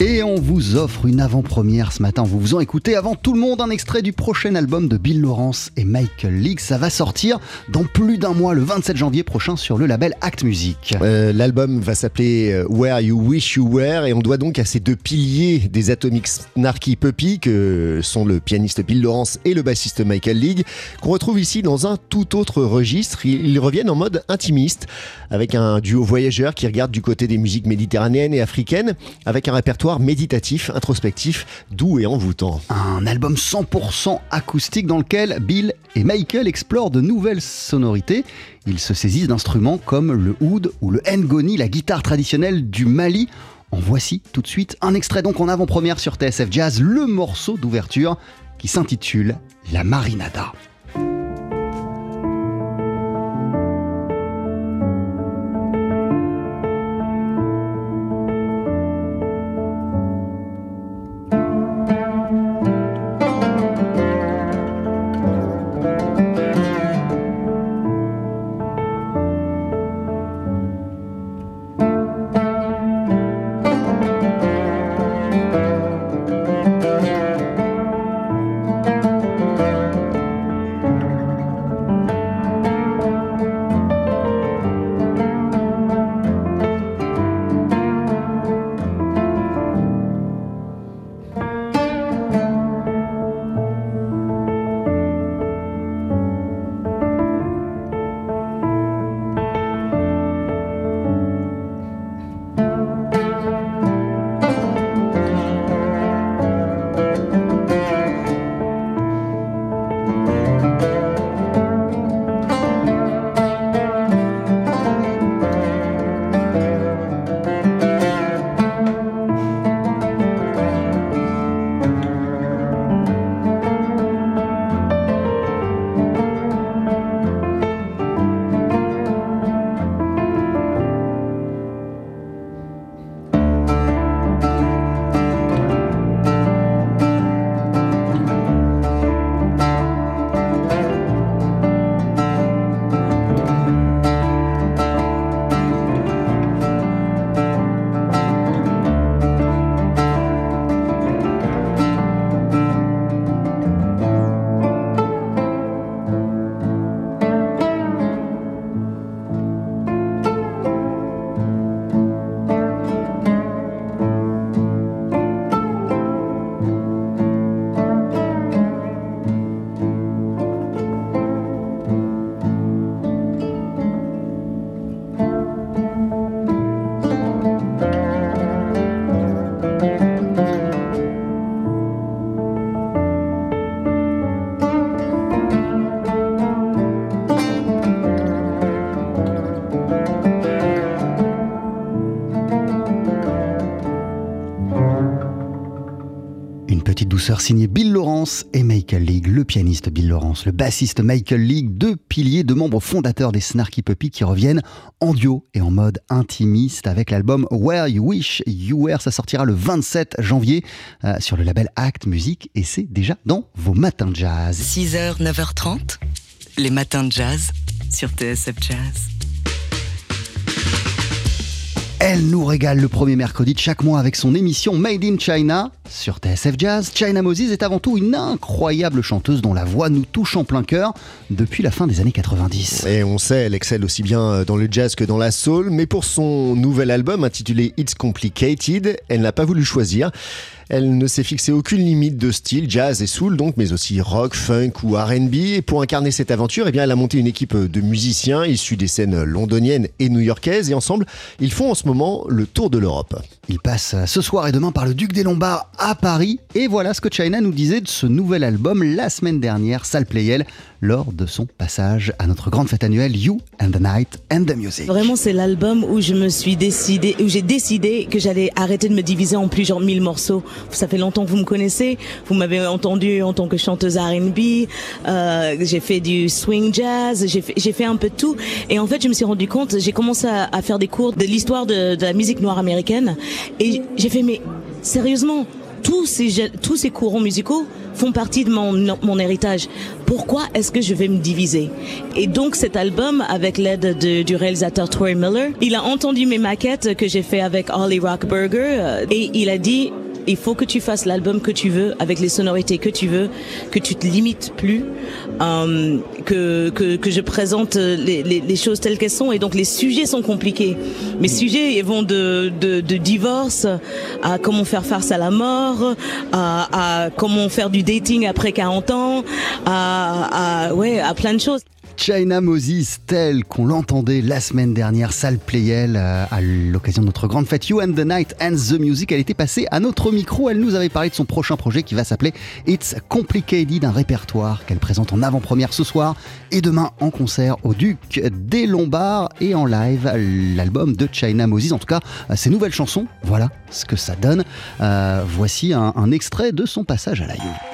Et on vous offre une avant-première ce matin. Vous vous en écoutez avant tout le monde un extrait du prochain album de Bill Lawrence et Michael League. Ça va sortir dans plus d'un mois, le 27 janvier prochain, sur le label Act Music. Euh, L'album va s'appeler euh, Where You Wish You Were et on doit donc à ces deux piliers des Atomic Snarky Puppy que sont le pianiste Bill Lawrence et le bassiste Michael League qu'on retrouve ici dans un tout autre registre. Ils reviennent en mode intimiste avec un duo voyageur qui regarde du côté des musiques méditerranéennes et africaines avec un répertoire méditatif, introspectif, doux et envoûtant. Un album 100% acoustique dans lequel Bill et Michael explorent de nouvelles sonorités. Ils se saisissent d'instruments comme le oud ou le ngoni, la guitare traditionnelle du Mali. En voici tout de suite un extrait donc en avant-première sur TSF Jazz, le morceau d'ouverture qui s'intitule La Marinada. Douceur signé Bill Lawrence et Michael League, le pianiste Bill Lawrence, le bassiste Michael League, deux piliers, deux membres fondateurs des Snarky Puppy qui reviennent en duo et en mode intimiste avec l'album Where You Wish You Were. Ça sortira le 27 janvier euh, sur le label Act Music et c'est déjà dans vos matins de jazz. 6h, 9h30, les matins de jazz sur TSF Jazz. Elle nous régale le premier mercredi de chaque mois avec son émission Made in China sur TSF Jazz. China Moses est avant tout une incroyable chanteuse dont la voix nous touche en plein cœur depuis la fin des années 90. Et on sait, elle excelle aussi bien dans le jazz que dans la soul, mais pour son nouvel album intitulé It's Complicated, elle n'a pas voulu choisir. Elle ne s'est fixé aucune limite de style, jazz et soul donc, mais aussi rock, funk ou R&B. Et pour incarner cette aventure, eh bien, elle a monté une équipe de musiciens issus des scènes londoniennes et new-yorkaises. Et ensemble, ils font en ce moment le tour de l'Europe. Ils passent ce soir et demain par le Duc des Lombards à Paris. Et voilà ce que China nous disait de ce nouvel album la semaine dernière, Salle Playel, lors de son passage à notre grande fête annuelle You and the Night and the Music. Vraiment, c'est l'album où je me suis décidé, où j'ai décidé que j'allais arrêter de me diviser en plusieurs mille morceaux. Ça fait longtemps que vous me connaissez. Vous m'avez entendu en tant que chanteuse R&B. Euh, j'ai fait du swing jazz. J'ai fait, j'ai fait un peu de tout. Et en fait, je me suis rendu compte. J'ai commencé à, faire des cours de l'histoire de, de la musique noire américaine. Et j'ai fait mais sérieusement tous ces, courants musicaux font partie de mon, héritage. Pourquoi est-ce que je vais me diviser? Et donc cet album, avec l'aide du réalisateur Troy Miller, il a entendu mes maquettes que j'ai fait avec Holly Rockberger euh, et il a dit il faut que tu fasses l'album que tu veux, avec les sonorités que tu veux, que tu te limites plus, euh, que, que, que je présente les, les, les choses telles qu'elles sont. Et donc les sujets sont compliqués. Mes sujets ils vont de, de, de divorce à comment faire face à la mort, à, à comment faire du dating après 40 ans, à, à, ouais, à plein de choses. China Moses, tel qu'on l'entendait la semaine dernière, salle Playel, à l'occasion de notre grande fête You and the Night and the Music. Elle était passée à notre micro. Elle nous avait parlé de son prochain projet qui va s'appeler It's Complicated, un répertoire qu'elle présente en avant-première ce soir et demain en concert au Duc des Lombards et en live l'album de China Moses. En tout cas, ses nouvelles chansons, voilà ce que ça donne. Euh, voici un, un extrait de son passage à la You.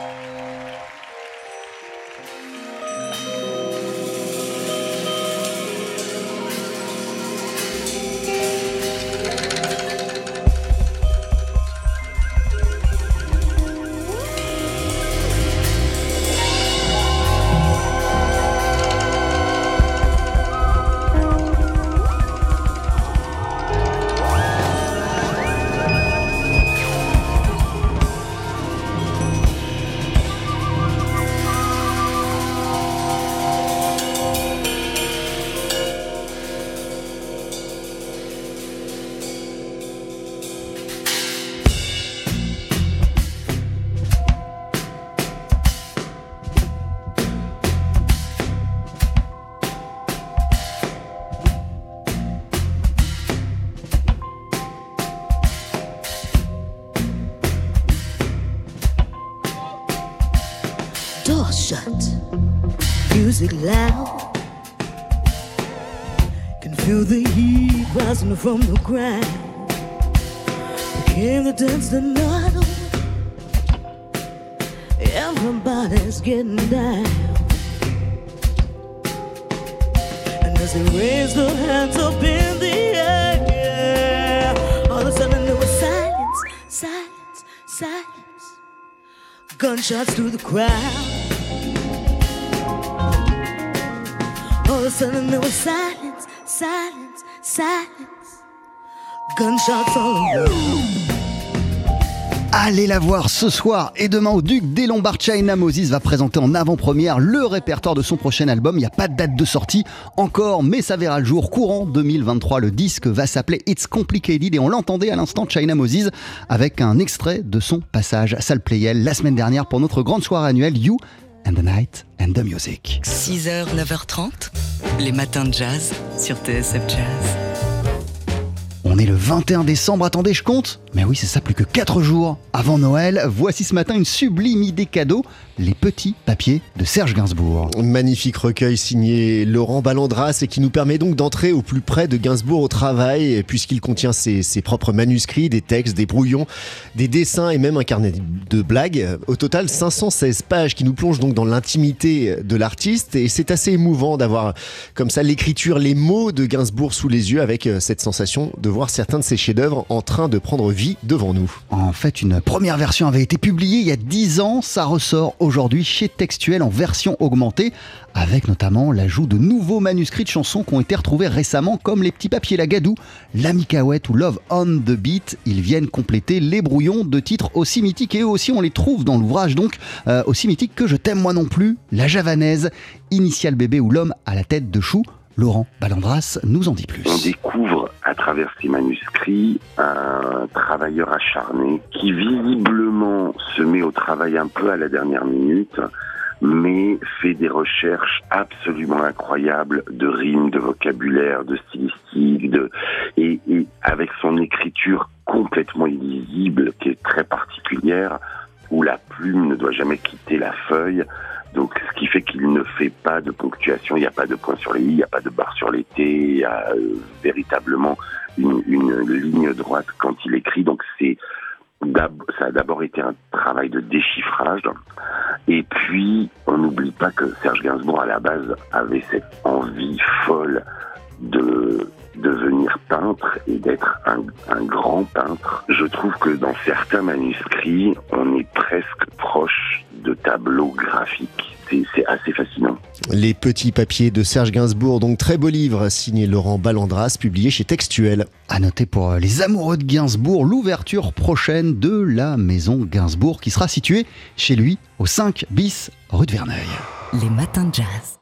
Music loud. Can feel the heat rising from the ground. Came to dance the night on. Everybody's getting down. And as they raise their hands up in the air, all of a sudden there was silence, silence, silence. Gunshots through the crowd. Around. Allez la voir ce soir et demain au Duc des Lombards. China Moses va présenter en avant-première le répertoire de son prochain album. Il n'y a pas de date de sortie encore, mais ça verra le jour courant 2023. Le disque va s'appeler It's Complicated et on l'entendait à l'instant China Moses avec un extrait de son passage à Salle Playel la semaine dernière pour notre grande soirée annuelle You and the Night and the Music. 6h, 9h30, les matins de jazz sur TSF Jazz. On est le 21 décembre, attendez, je compte Mais oui, c'est ça, plus que 4 jours avant Noël. Voici ce matin une sublime idée cadeau, les petits papiers de Serge Gainsbourg. Magnifique recueil signé Laurent Ballandras et qui nous permet donc d'entrer au plus près de Gainsbourg au travail, puisqu'il contient ses, ses, propres manuscrits, des textes, des brouillons, des dessins et même un carnet de blagues. Au total, 516 pages qui nous plongent donc dans l'intimité de l'artiste et c'est assez émouvant d'avoir comme ça l'écriture, les mots de Gainsbourg sous les yeux avec cette sensation de voir certains de ses chefs-d'œuvre en train de prendre vie devant nous. En fait, une première version avait été publiée il y a 10 ans. Ça ressort aujourd'hui chez Textuel en version augmentée, avec notamment l'ajout de nouveaux manuscrits de chansons qui ont été retrouvés récemment, comme les petits papiers Lagadou, L'Ami Cahouette ou Love on the Beat. Ils viennent compléter les brouillons de titres aussi mythiques et eux aussi on les trouve dans l'ouvrage, donc euh, aussi mythiques que Je t'aime moi non plus, La Javanaise, Initial Bébé ou L'homme à la tête de chou. Laurent Ballandras nous en dit plus. On découvre à travers ces manuscrits un travailleur acharné qui visiblement se met au travail un peu à la dernière minute, mais fait des recherches absolument incroyables de rimes, de vocabulaire, de stylistique, et, et avec son écriture complètement illisible, qui est très particulière, où la plume ne doit jamais quitter la feuille. Donc, ce qui fait qu'il ne fait pas de ponctuation, il n'y a pas de point sur les i, il n'y a pas de barre sur les t, il y a euh, véritablement une, ligne droite quand il écrit. Donc, c'est ça a d'abord été un travail de déchiffrage. Et puis, on n'oublie pas que Serge Gainsbourg, à la base, avait cette envie folle de, de devenir peintre et d'être un grand peintre. Je trouve que dans certains manuscrits, on est presque proche de tableaux graphiques. C'est- assez fascinant. Les petits papiers de Serge Gainsbourg, donc très beau livre signé Laurent Ballandras, publié chez Textuel. À noter pour euh, les amoureux de Gainsbourg, l'ouverture prochaine de la maison Gainsbourg qui sera située chez lui au 5 bis rue de Verneuil. Les matins de jazz.